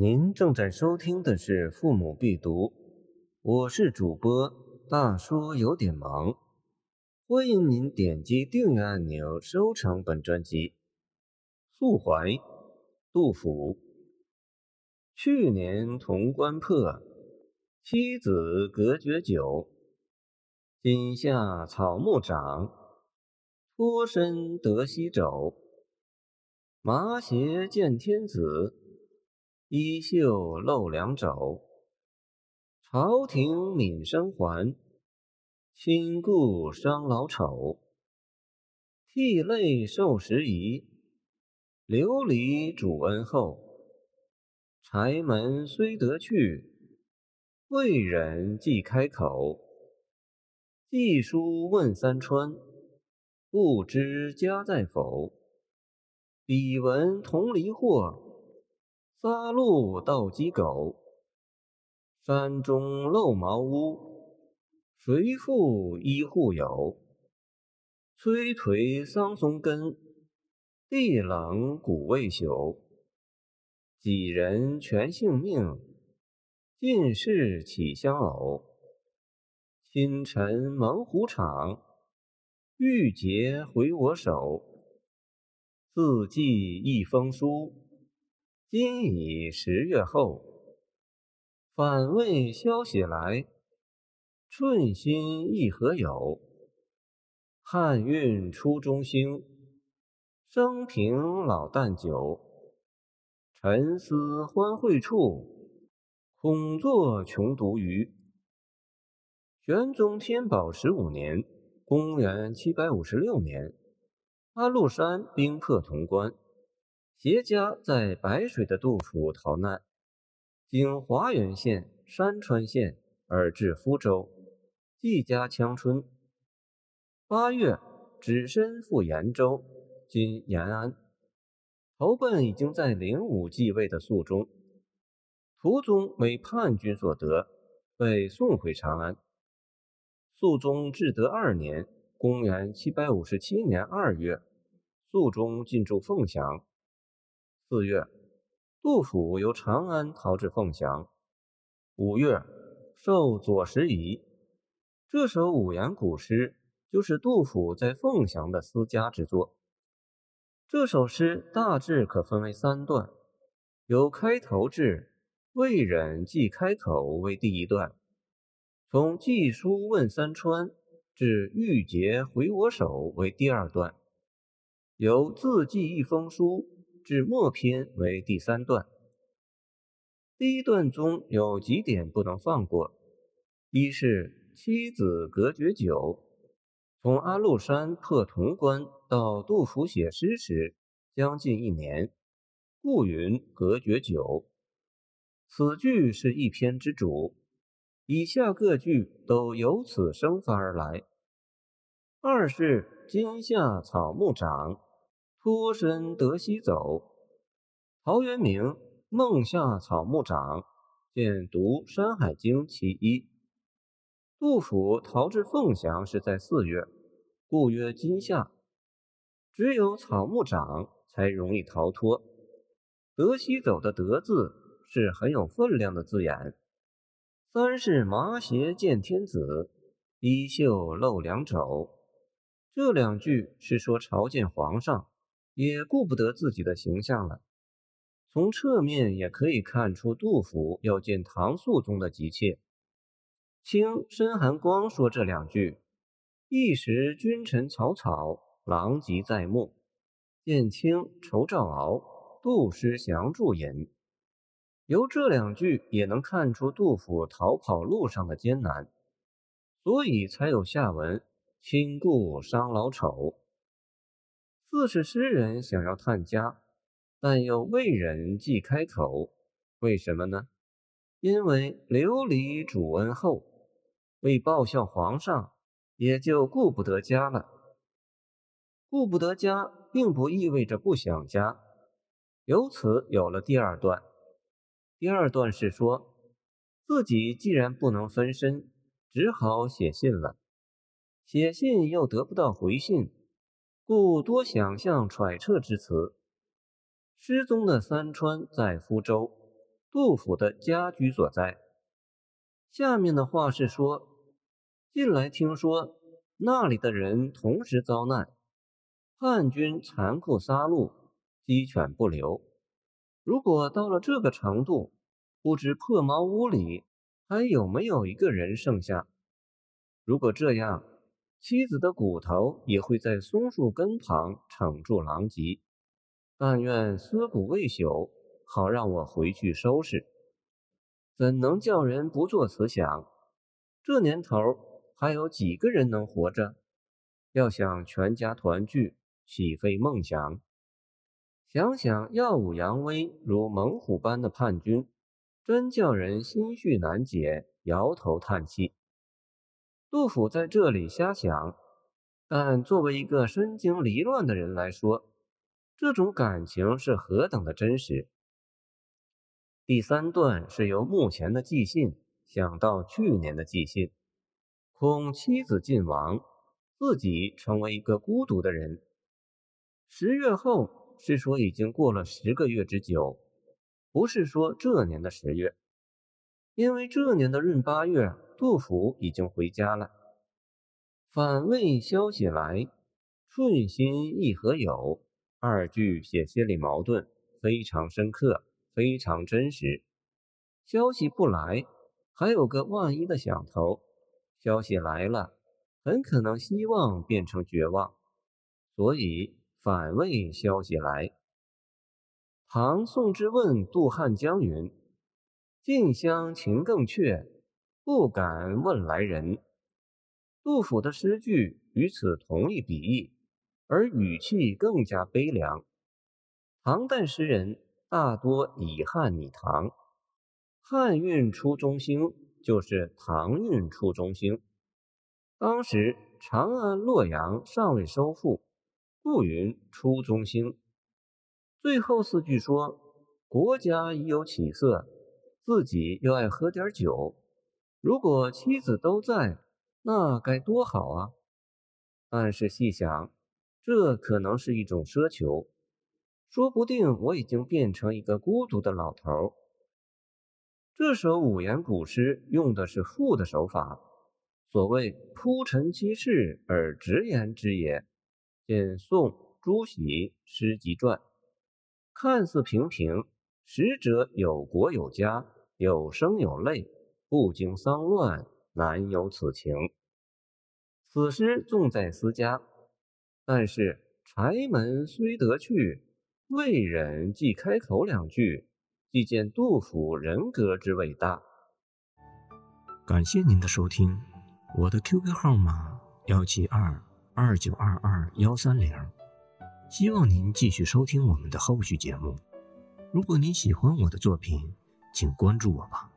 您正在收听的是《父母必读》，我是主播大叔，有点忙。欢迎您点击订阅按钮，收藏本专辑。宿怀，杜甫。去年潼关破，妻子隔绝久。今夏草木长，脱身得西走。麻鞋见天子。衣袖露两肘，朝廷闵生还，亲故伤老丑。涕泪受时宜，流离主恩厚。柴门虽得去，未忍即开口。寄书问三川，不知家在否？彼闻同离祸。撒路到鸡狗，山中漏茅屋，谁负一户有？摧颓桑松根，地冷谷未朽。几人全性命，尽是岂相偶？清晨猛虎场，玉洁回我手。字寄一封书。今已十月后，反问消息来，寸心亦何有？汉运初中兴，生平老旦久。沉思欢会处，恐作穷独余。玄宗天宝十五年（公元七百五十六年），安禄山兵破潼关。携家在白水的杜甫逃难，经华原县、山川县而至福州，寄家羌村。八月，只身赴延州（今延安），投奔已经在灵武继位的肃宗。途中为叛军所得，被送回长安。肃宗至德二年（公元757年二月），肃宗进驻凤翔。四月，杜甫由长安逃至凤翔。五月，受左拾遗。这首五言古诗就是杜甫在凤翔的私家之作。这首诗大致可分为三段，由开头至“未忍即开口”为第一段，从“寄书问三川”至“玉洁回我手”为第二段，由“自寄一封书”。至末篇为第三段。第一段中有几点不能放过：一是妻子隔绝久，从安禄山破潼关到杜甫写诗时将近一年，故云隔绝久。此句是一篇之主，以下各句都由此生发而来。二是今夏草木长。脱身得西走，陶渊明《梦夏草木长》见读《山海经》其一。杜甫逃至凤翔是在四月，故曰今夏。只有草木长才容易逃脱。得西走的得字是很有分量的字眼。三是麻鞋见天子，衣袖露两肘。这两句是说朝见皇上。也顾不得自己的形象了。从侧面也可以看出杜甫要见唐肃宗的急切。清申寒光说这两句，一时君臣草草，狼藉在目。见清仇赵敖，杜诗祥注引。由这两句也能看出杜甫逃跑路上的艰难，所以才有下文亲故伤老丑。四是诗人想要探家，但又未忍即开口，为什么呢？因为流离主恩厚，为报效皇上，也就顾不得家了。顾不得家，并不意味着不想家，由此有了第二段。第二段是说，自己既然不能分身，只好写信了。写信又得不到回信。故多想象揣测之词。诗中的三川在福州，杜甫的家居所在。下面的话是说，近来听说那里的人同时遭难，叛军残酷杀戮，鸡犬不留。如果到了这个程度，不知破茅屋里还有没有一个人剩下？如果这样，妻子的骨头也会在松树根旁撑住狼藉。但愿尸骨未朽，好让我回去收拾。怎能叫人不做慈想？这年头还有几个人能活着？要想全家团聚，岂非梦想？想想耀武扬威如猛虎般的叛军，真叫人心绪难解，摇头叹气。杜甫在这里瞎想，但作为一个身经离乱的人来说，这种感情是何等的真实。第三段是由目前的寄信想到去年的寄信，恐妻子尽亡，自己成为一个孤独的人。十月后是说已经过了十个月之久，不是说这年的十月，因为这年的闰八月。杜甫已经回家了。反问消息来，寸心亦何有？二句写心理矛盾，非常深刻，非常真实。消息不来，还有个万一的响头；消息来了，很可能希望变成绝望。所以反问消息来。唐宋之问杜汉江云：“近乡情更怯。”不敢问来人。杜甫的诗句与此同一笔意，而语气更加悲凉。唐代诗人大多以汉拟唐，汉韵出中兴，就是唐韵出中兴。当时长安、洛阳尚未收复，故云出中兴。最后四句说国家已有起色，自己又爱喝点酒。如果妻子都在，那该多好啊！但是细想，这可能是一种奢求，说不定我已经变成一个孤独的老头。这首五言古诗用的是赋的手法，所谓铺陈其事而直言之也。见宋朱熹《诗集传》，看似平平，实则有国有家，有声有泪。不经丧乱，难有此情。此诗重在思家，但是柴门虽得去，未忍即开口两句，即见杜甫人格之伟大。感谢您的收听，我的 QQ 号码幺七二二九二二幺三零，希望您继续收听我们的后续节目。如果您喜欢我的作品，请关注我吧。